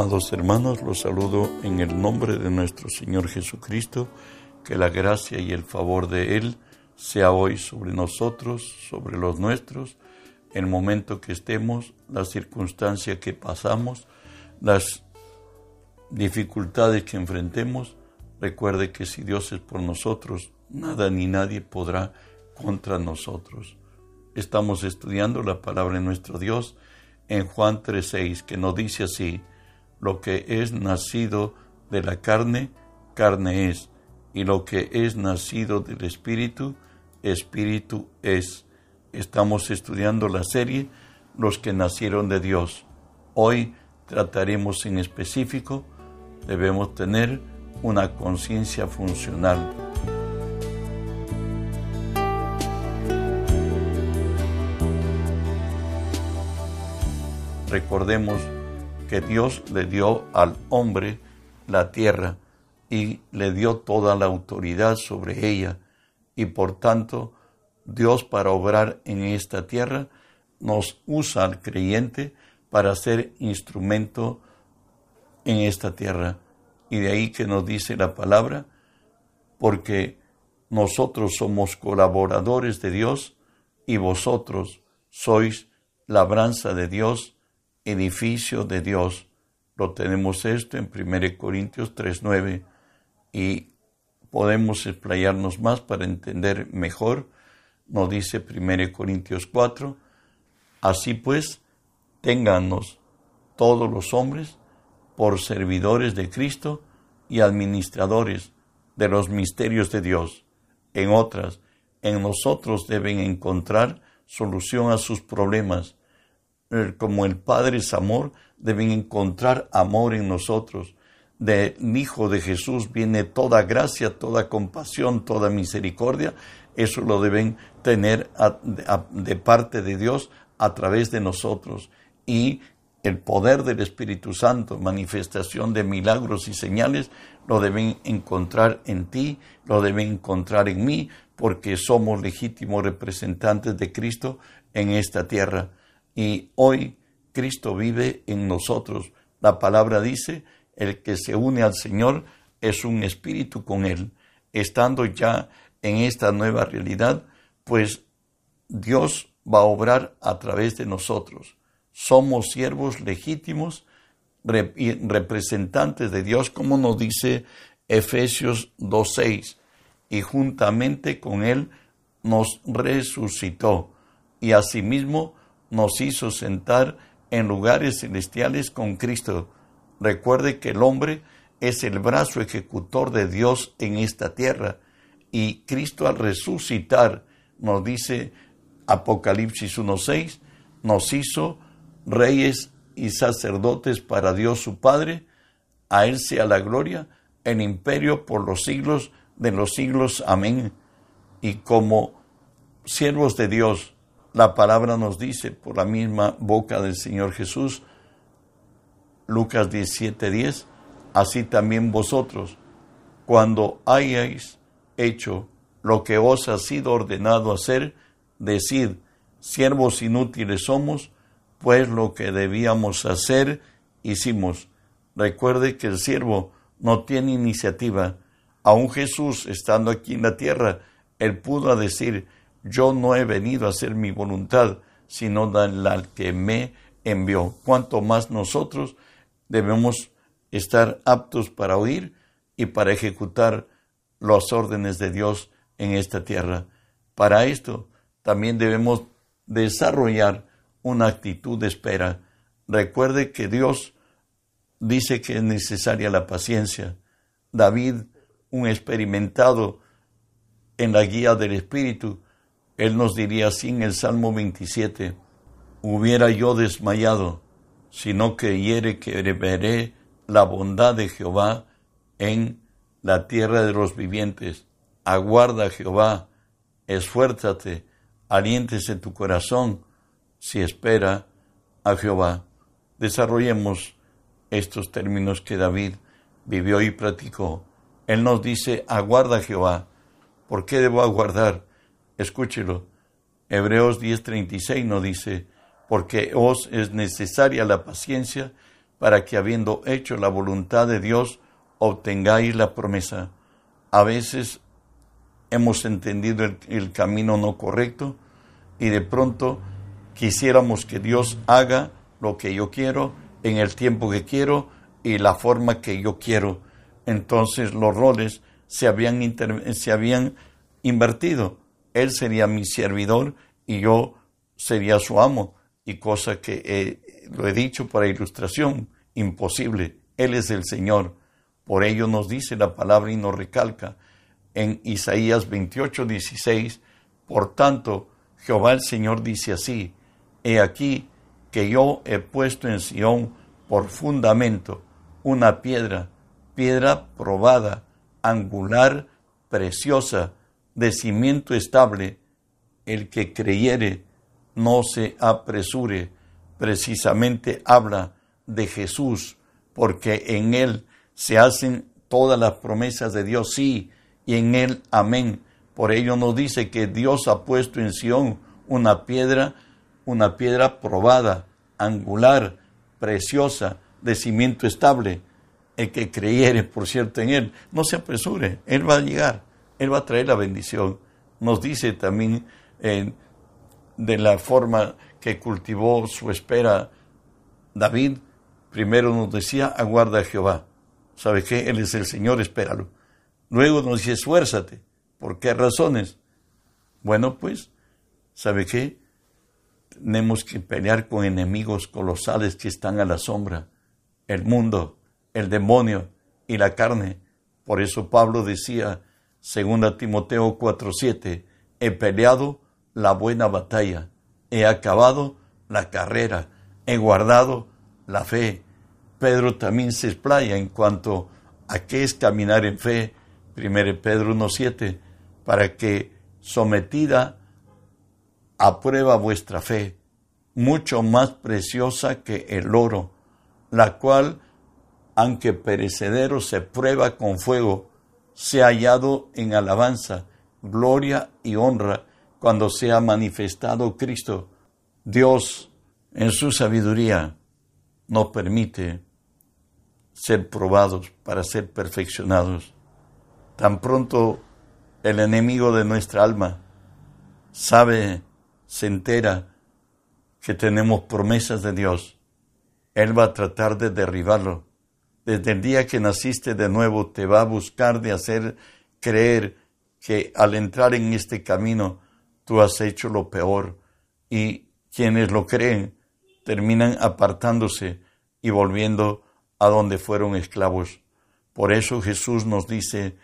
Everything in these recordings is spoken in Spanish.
Amados hermanos, los saludo en el nombre de nuestro Señor Jesucristo, que la gracia y el favor de Él sea hoy sobre nosotros, sobre los nuestros, el momento que estemos, la circunstancia que pasamos, las dificultades que enfrentemos. Recuerde que si Dios es por nosotros, nada ni nadie podrá contra nosotros. Estamos estudiando la palabra de nuestro Dios en Juan 3:6, que nos dice así, lo que es nacido de la carne, carne es, y lo que es nacido del Espíritu, Espíritu es. Estamos estudiando la serie Los que nacieron de Dios. Hoy trataremos en específico, debemos tener una conciencia funcional. Recordemos que Dios le dio al hombre la tierra y le dio toda la autoridad sobre ella y por tanto Dios para obrar en esta tierra nos usa al creyente para ser instrumento en esta tierra. Y de ahí que nos dice la palabra, porque nosotros somos colaboradores de Dios y vosotros sois labranza de Dios edificio de Dios. Lo tenemos esto en 1 Corintios 3.9 y podemos explayarnos más para entender mejor. Nos dice 1 Corintios 4, así pues, téngannos todos los hombres por servidores de Cristo y administradores de los misterios de Dios. En otras, en nosotros deben encontrar solución a sus problemas como el Padre es amor, deben encontrar amor en nosotros. Del Hijo de Jesús viene toda gracia, toda compasión, toda misericordia. Eso lo deben tener de parte de Dios a través de nosotros. Y el poder del Espíritu Santo, manifestación de milagros y señales, lo deben encontrar en ti, lo deben encontrar en mí, porque somos legítimos representantes de Cristo en esta tierra y hoy Cristo vive en nosotros. La palabra dice, el que se une al Señor es un espíritu con Él. Estando ya en esta nueva realidad, pues Dios va a obrar a través de nosotros. Somos siervos legítimos, representantes de Dios, como nos dice Efesios 2.6, y juntamente con Él nos resucitó, y asimismo nos hizo sentar en lugares celestiales con Cristo. Recuerde que el hombre es el brazo ejecutor de Dios en esta tierra y Cristo al resucitar, nos dice Apocalipsis 1.6, nos hizo reyes y sacerdotes para Dios su Padre, a Él sea la gloria, el imperio por los siglos de los siglos. Amén. Y como siervos de Dios, la palabra nos dice por la misma boca del Señor Jesús, Lucas 17:10, así también vosotros, cuando hayáis hecho lo que os ha sido ordenado hacer, decid, siervos inútiles somos, pues lo que debíamos hacer, hicimos. Recuerde que el siervo no tiene iniciativa. Aún Jesús, estando aquí en la tierra, él pudo decir, yo no he venido a hacer mi voluntad, sino la que me envió. Cuanto más nosotros debemos estar aptos para oír y para ejecutar las órdenes de Dios en esta tierra. Para esto también debemos desarrollar una actitud de espera. Recuerde que Dios dice que es necesaria la paciencia. David, un experimentado en la guía del Espíritu, él nos diría así en el Salmo 27, hubiera yo desmayado, sino que hiere que veré la bondad de Jehová en la tierra de los vivientes. Aguarda Jehová, esfuérzate, aliéntese tu corazón si espera a Jehová. Desarrollemos estos términos que David vivió y practicó. Él nos dice, aguarda Jehová. ¿Por qué debo aguardar? Escúchelo. Hebreos 10:36 nos dice, porque os es necesaria la paciencia para que habiendo hecho la voluntad de Dios, obtengáis la promesa. A veces hemos entendido el, camino no correcto y de pronto quisiéramos que Dios haga lo que yo quiero, en el tiempo que quiero y la forma que yo quiero. Entonces los roles se habían, se habían invertido. Él sería mi servidor y yo sería su amo. Y cosa que eh, lo he dicho para ilustración, imposible. Él es el Señor. Por ello nos dice la palabra y nos recalca en Isaías 28, 16, por tanto, Jehová el Señor dice así, he aquí que yo he puesto en Sión por fundamento una piedra, piedra probada, angular, preciosa, de cimiento estable, el que creyere no se apresure, precisamente habla de Jesús, porque en él se hacen todas las promesas de Dios, sí, y en él amén. Por ello nos dice que Dios ha puesto en Sión una piedra, una piedra probada, angular, preciosa, de cimiento estable. El que creyere, por cierto, en él, no se apresure, él va a llegar, él va a traer la bendición. Nos dice también de la forma que cultivó su espera David, primero nos decía, aguarda a Jehová. ¿Sabe qué? Él es el Señor, espéralo. Luego nos dice, esfuérzate. ¿Por qué razones? Bueno, pues, ¿sabe qué? Tenemos que pelear con enemigos colosales que están a la sombra. El mundo, el demonio y la carne. Por eso Pablo decía, 2 Timoteo 4:7, he peleado la buena batalla, he acabado la carrera, he guardado la fe. Pedro también se explaya en cuanto a qué es caminar en fe 1 Pedro 1.7, para que sometida a prueba vuestra fe, mucho más preciosa que el oro, la cual, aunque perecedero se prueba con fuego, se ha hallado en alabanza, gloria y honra cuando se ha manifestado Cristo. Dios, en su sabiduría, nos permite ser probados para ser perfeccionados Tan pronto el enemigo de nuestra alma sabe, se entera que tenemos promesas de Dios, Él va a tratar de derribarlo. Desde el día que naciste de nuevo te va a buscar de hacer creer que al entrar en este camino tú has hecho lo peor y quienes lo creen terminan apartándose y volviendo a donde fueron esclavos. Por eso Jesús nos dice,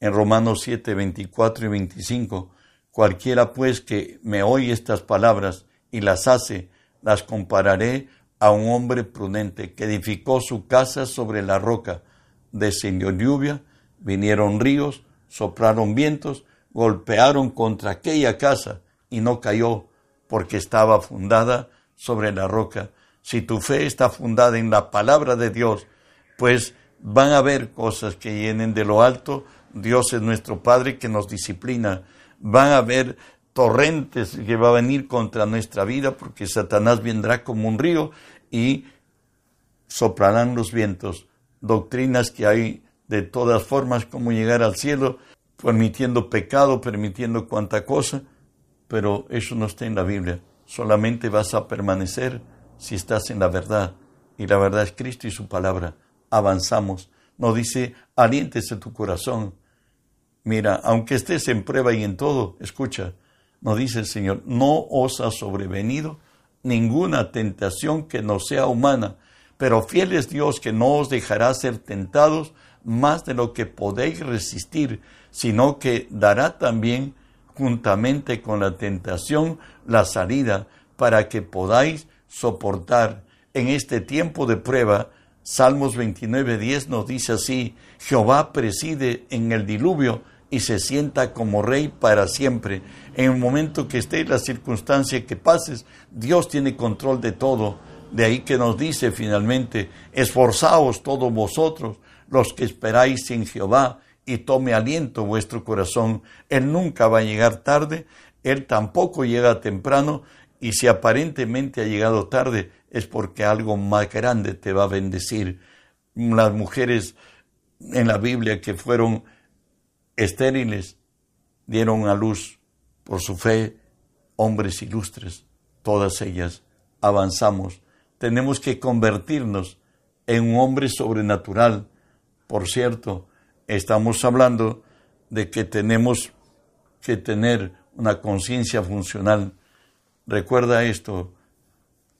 en Romanos 7, 24 y 25, cualquiera pues que me oye estas palabras y las hace, las compararé a un hombre prudente que edificó su casa sobre la roca. Descendió lluvia, vinieron ríos, soplaron vientos, golpearon contra aquella casa y no cayó porque estaba fundada sobre la roca. Si tu fe está fundada en la palabra de Dios, pues van a haber cosas que vienen de lo alto Dios es nuestro Padre que nos disciplina. Van a haber torrentes que va a venir contra nuestra vida porque Satanás vendrá como un río y soplarán los vientos. Doctrinas que hay de todas formas como llegar al cielo, permitiendo pecado, permitiendo cuanta cosa, pero eso no está en la Biblia. Solamente vas a permanecer si estás en la verdad. Y la verdad es Cristo y su palabra. Avanzamos. No dice, aliéntese tu corazón Mira, aunque estés en prueba y en todo, escucha, nos dice el Señor, no os ha sobrevenido ninguna tentación que no sea humana, pero fiel es Dios que no os dejará ser tentados más de lo que podéis resistir, sino que dará también juntamente con la tentación la salida para que podáis soportar en este tiempo de prueba. Salmos 29.10 nos dice así, Jehová preside en el diluvio y se sienta como rey para siempre. En el momento que esté la circunstancia que pases, Dios tiene control de todo. De ahí que nos dice finalmente, esforzaos todos vosotros, los que esperáis en Jehová, y tome aliento vuestro corazón. Él nunca va a llegar tarde, Él tampoco llega temprano, y si aparentemente ha llegado tarde, es porque algo más grande te va a bendecir. Las mujeres en la Biblia que fueron estériles dieron a luz por su fe hombres ilustres, todas ellas avanzamos. Tenemos que convertirnos en un hombre sobrenatural. Por cierto, estamos hablando de que tenemos que tener una conciencia funcional. Recuerda esto,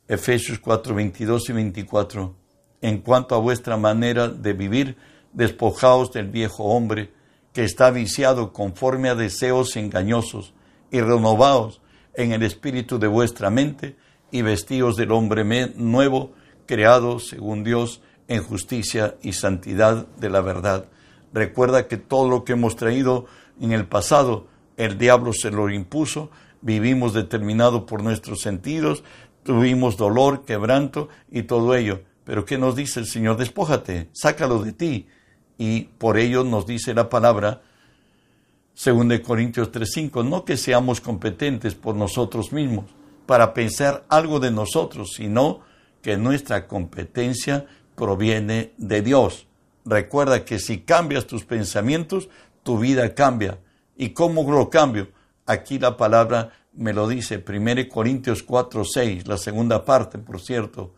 Efesios 4, 22 y 24. En cuanto a vuestra manera de vivir, despojaos del viejo hombre que está viciado conforme a deseos engañosos y renovaos en el espíritu de vuestra mente y vestíos del hombre nuevo, creado según Dios en justicia y santidad de la verdad. Recuerda que todo lo que hemos traído en el pasado, el diablo se lo impuso, vivimos determinado por nuestros sentidos, tuvimos dolor, quebranto y todo ello. Pero ¿qué nos dice el Señor? Despójate, sácalo de ti. Y por ello nos dice la palabra, según de Corintios 3:5, no que seamos competentes por nosotros mismos para pensar algo de nosotros, sino que nuestra competencia proviene de Dios. Recuerda que si cambias tus pensamientos, tu vida cambia. ¿Y cómo lo cambio? Aquí la palabra me lo dice, 1 Corintios 4, 6, la segunda parte, por cierto,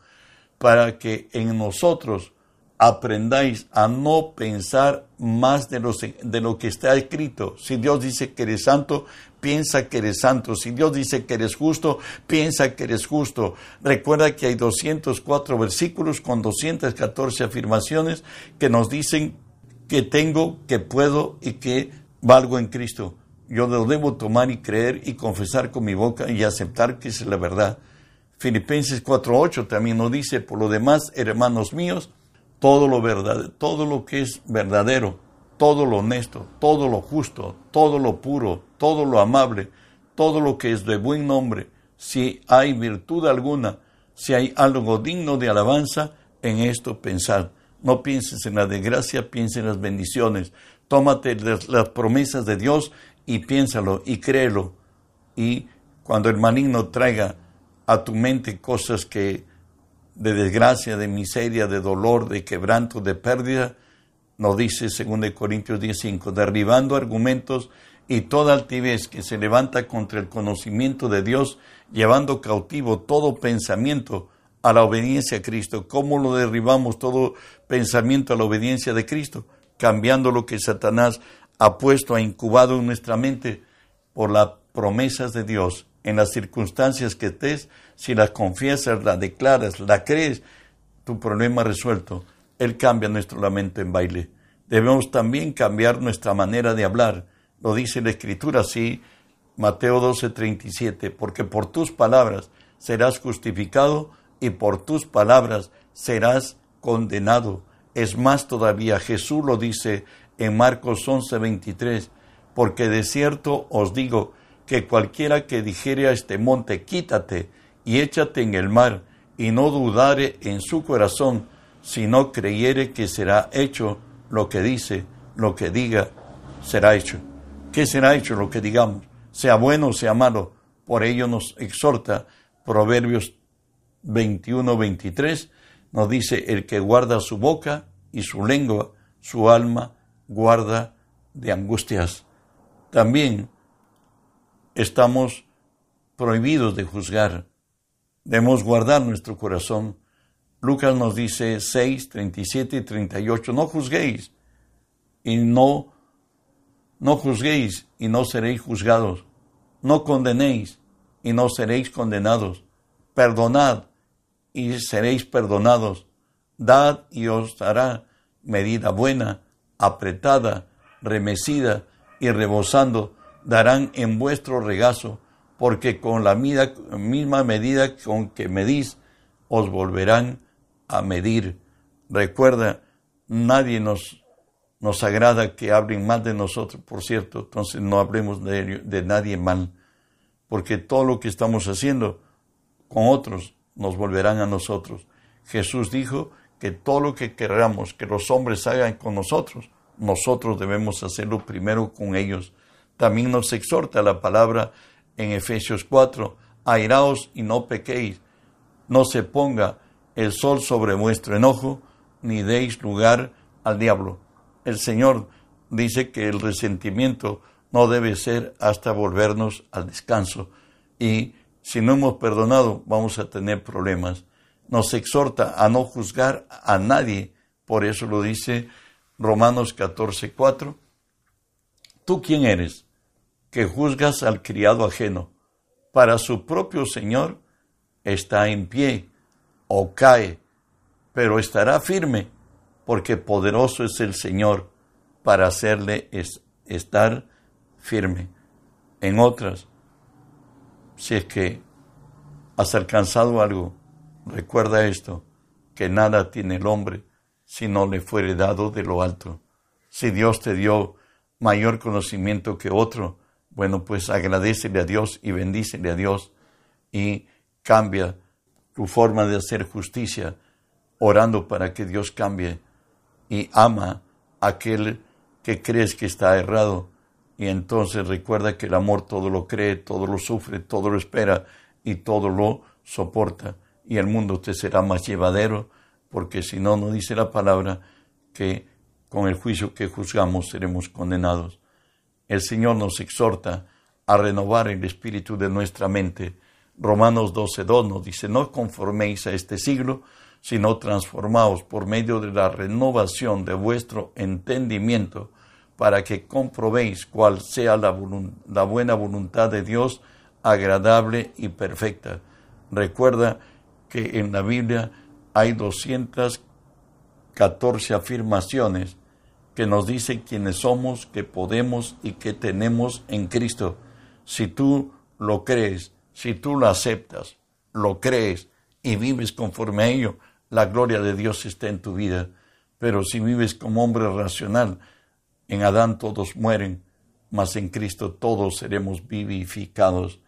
para que en nosotros aprendáis a no pensar más de lo, de lo que está escrito. Si Dios dice que eres santo, piensa que eres santo. Si Dios dice que eres justo, piensa que eres justo. Recuerda que hay 204 versículos con 214 afirmaciones que nos dicen que tengo, que puedo y que valgo en Cristo. Yo lo debo tomar y creer y confesar con mi boca y aceptar que es la verdad. Filipenses 4.8 también nos dice, por lo demás, hermanos míos, todo lo verdad, todo lo que es verdadero, todo lo honesto, todo lo justo, todo lo puro, todo lo amable, todo lo que es de buen nombre, si hay virtud alguna, si hay algo digno de alabanza, en esto pensar. No pienses en la desgracia, piensa en las bendiciones. Tómate las, las promesas de Dios y piénsalo y créelo. Y cuando el maligno traiga a tu mente cosas que de desgracia, de miseria, de dolor, de quebranto, de pérdida, nos dice 2 Corintios 10:5, derribando argumentos y toda altivez que se levanta contra el conocimiento de Dios, llevando cautivo todo pensamiento a la obediencia a Cristo. ¿Cómo lo derribamos todo pensamiento a la obediencia de Cristo? Cambiando lo que Satanás ha puesto, ha incubado en nuestra mente por las promesas de Dios en las circunstancias que estés, si las confiesas, las declaras, la crees, tu problema resuelto. Él cambia nuestro lamento en baile. Debemos también cambiar nuestra manera de hablar. Lo dice la Escritura así, Mateo 12, 37, porque por tus palabras serás justificado y por tus palabras serás condenado. Es más todavía, Jesús lo dice en Marcos 11, 23, porque de cierto os digo que cualquiera que dijere a este monte, quítate y échate en el mar, y no dudare en su corazón, sino creyere que será hecho lo que dice, lo que diga, será hecho. ¿Qué será hecho lo que digamos? Sea bueno o sea malo. Por ello nos exhorta Proverbios 21, 23, nos dice, el que guarda su boca y su lengua, su alma guarda de angustias. También estamos prohibidos de juzgar. Debemos guardar nuestro corazón. Lucas nos dice 6, 37 y 38, no juzguéis y no, no juzguéis y no seréis juzgados. No condenéis y no seréis condenados. Perdonad y seréis perdonados. Dad y os dará medida buena, apretada, remecida y rebosando darán en vuestro regazo, porque con la misma medida con que medís, os volverán a medir. Recuerda, nadie nos, nos agrada que hablen mal de nosotros, por cierto, entonces no hablemos de, de nadie mal, porque todo lo que estamos haciendo con otros nos volverán a nosotros. Jesús dijo que todo lo que queramos que los hombres hagan con nosotros, nosotros debemos hacerlo primero con ellos. También nos exhorta la palabra en Efesios 4, airaos y no pequéis. no se ponga el sol sobre vuestro enojo, ni deis lugar al diablo. El Señor dice que el resentimiento no debe ser hasta volvernos al descanso. Y si no hemos perdonado, vamos a tener problemas. Nos exhorta a no juzgar a nadie. Por eso lo dice Romanos 14, 4. ¿Tú quién eres? Que juzgas al criado ajeno. Para su propio Señor está en pie o cae, pero estará firme, porque poderoso es el Señor para hacerle estar firme. En otras, si es que has alcanzado algo, recuerda esto, que nada tiene el hombre si no le fuere dado de lo alto. Si Dios te dio mayor conocimiento que otro, bueno, pues agradecele a Dios y bendícele a Dios y cambia tu forma de hacer justicia, orando para que Dios cambie y ama a aquel que crees que está errado. Y entonces recuerda que el amor todo lo cree, todo lo sufre, todo lo espera y todo lo soporta. Y el mundo te será más llevadero, porque si no, no dice la palabra que con el juicio que juzgamos seremos condenados. El Señor nos exhorta a renovar el espíritu de nuestra mente. Romanos 12.2 nos dice, no conforméis a este siglo, sino transformaos por medio de la renovación de vuestro entendimiento, para que comprobéis cuál sea la, la buena voluntad de Dios, agradable y perfecta. Recuerda que en la Biblia hay 214 afirmaciones que nos dicen quiénes somos, qué podemos y qué tenemos en Cristo. Si tú lo crees, si tú lo aceptas, lo crees y vives conforme a ello, la gloria de Dios está en tu vida. Pero si vives como hombre racional, en Adán todos mueren, mas en Cristo todos seremos vivificados.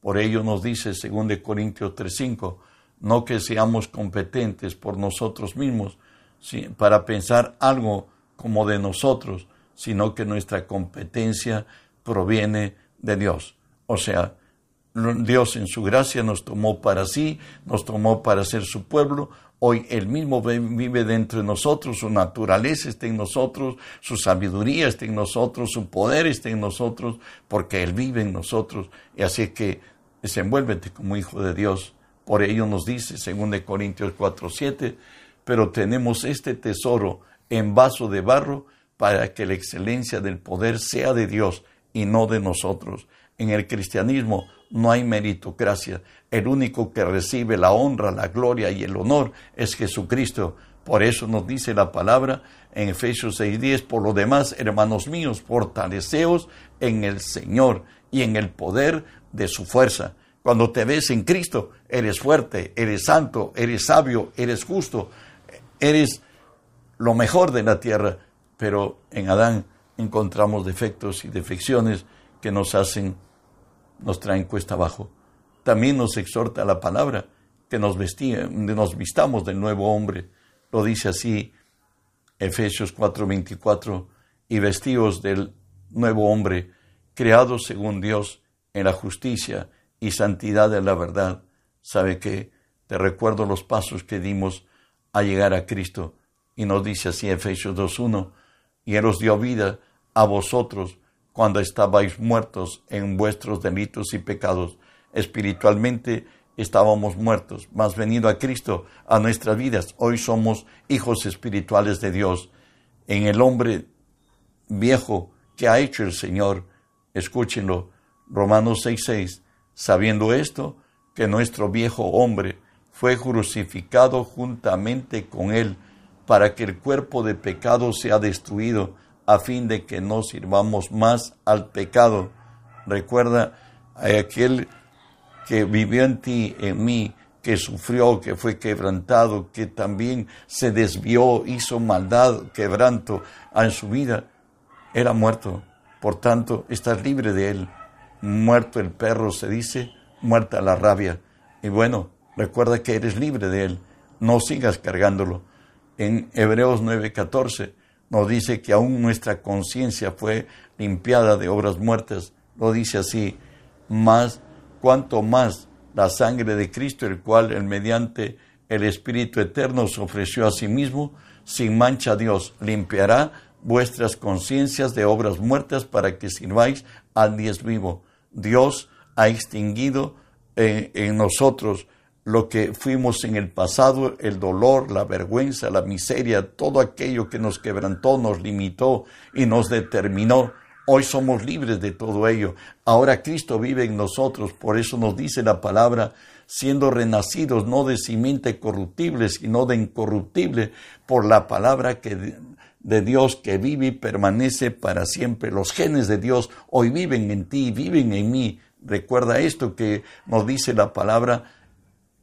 Por ello nos dice 2 Corintios 3:5, no que seamos competentes por nosotros mismos para pensar algo como de nosotros, sino que nuestra competencia proviene de Dios. O sea, Dios en su gracia nos tomó para sí, nos tomó para ser su pueblo. Hoy Él mismo vive dentro de nosotros, su naturaleza está en nosotros, su sabiduría está en nosotros, su poder está en nosotros, porque Él vive en nosotros. Y así que desenvuélvete como hijo de Dios. Por ello nos dice, según de Corintios 4, 7, pero tenemos este tesoro en vaso de barro para que la excelencia del poder sea de Dios y no de nosotros. En el cristianismo no hay meritocracia. El único que recibe la honra, la gloria y el honor es Jesucristo. Por eso nos dice la palabra en Efesios 6:10, por lo demás, hermanos míos, fortaleceos en el Señor y en el poder de su fuerza. Cuando te ves en Cristo, eres fuerte, eres santo, eres sabio, eres justo, eres lo mejor de la tierra, pero en Adán encontramos defectos y defecciones que nos hacen, nos traen cuesta abajo. También nos exhorta la palabra que nos, nos vistamos del nuevo hombre. Lo dice así Efesios 4:24, y vestidos del nuevo hombre, creado según Dios en la justicia y santidad de la verdad. ¿Sabe que Te recuerdo los pasos que dimos a llegar a Cristo y nos dice así Efesios 2.1, y Él os dio vida a vosotros cuando estabais muertos en vuestros delitos y pecados. Espiritualmente estábamos muertos, mas venido a Cristo a nuestras vidas, hoy somos hijos espirituales de Dios. En el hombre viejo que ha hecho el Señor, escúchenlo, Romanos 6.6, sabiendo esto, que nuestro viejo hombre fue crucificado juntamente con él para que el cuerpo de pecado sea destruido, a fin de que no sirvamos más al pecado. Recuerda a aquel que vivió en ti, en mí, que sufrió, que fue quebrantado, que también se desvió, hizo maldad, quebranto en su vida, era muerto. Por tanto, estás libre de él. Muerto el perro, se dice, muerta la rabia. Y bueno, recuerda que eres libre de él. No sigas cargándolo en Hebreos 9:14 nos dice que aún nuestra conciencia fue limpiada de obras muertas. Lo dice así, más, cuanto más la sangre de Cristo, el cual, el mediante el Espíritu Eterno, se ofreció a sí mismo, sin mancha Dios, limpiará vuestras conciencias de obras muertas para que sirváis al Dios vivo. Dios ha extinguido en, en nosotros lo que fuimos en el pasado, el dolor, la vergüenza, la miseria, todo aquello que nos quebrantó, nos limitó y nos determinó. Hoy somos libres de todo ello. Ahora Cristo vive en nosotros, por eso nos dice la palabra, siendo renacidos no de simiente corruptible, sino de incorruptible, por la palabra que de Dios que vive y permanece para siempre. Los genes de Dios hoy viven en ti, viven en mí. Recuerda esto que nos dice la palabra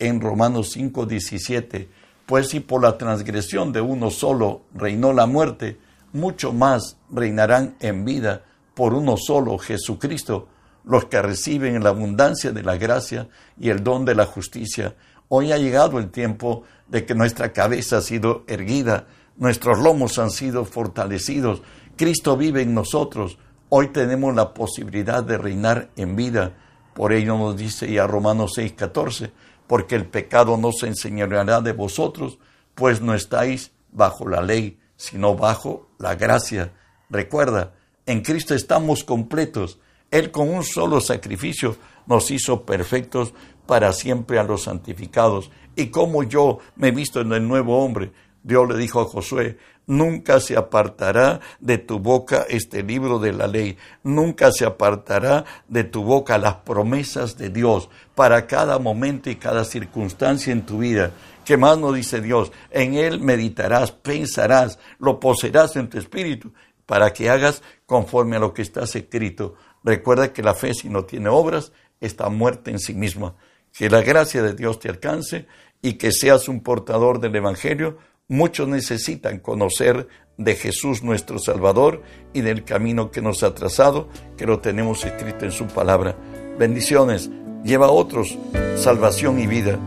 en Romanos 5, 17. Pues si por la transgresión de uno solo reinó la muerte, mucho más reinarán en vida por uno solo, Jesucristo, los que reciben la abundancia de la gracia y el don de la justicia. Hoy ha llegado el tiempo de que nuestra cabeza ha sido erguida, nuestros lomos han sido fortalecidos, Cristo vive en nosotros, hoy tenemos la posibilidad de reinar en vida. Por ello nos dice ya Romanos 6:14, porque el pecado no se enseñará de vosotros, pues no estáis bajo la ley, sino bajo la gracia. Recuerda, en Cristo estamos completos. Él con un solo sacrificio nos hizo perfectos para siempre a los santificados. Y como yo me he visto en el nuevo hombre, Dios le dijo a Josué, nunca se apartará de tu boca este libro de la ley, nunca se apartará de tu boca las promesas de Dios para cada momento y cada circunstancia en tu vida. ¿Qué más nos dice Dios? En Él meditarás, pensarás, lo poseerás en tu espíritu para que hagas conforme a lo que está escrito. Recuerda que la fe si no tiene obras está muerta en sí misma. Que la gracia de Dios te alcance y que seas un portador del Evangelio Muchos necesitan conocer de Jesús nuestro Salvador y del camino que nos ha trazado, que lo tenemos escrito en su palabra. Bendiciones, lleva a otros salvación y vida.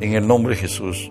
En el nombre de Jesús.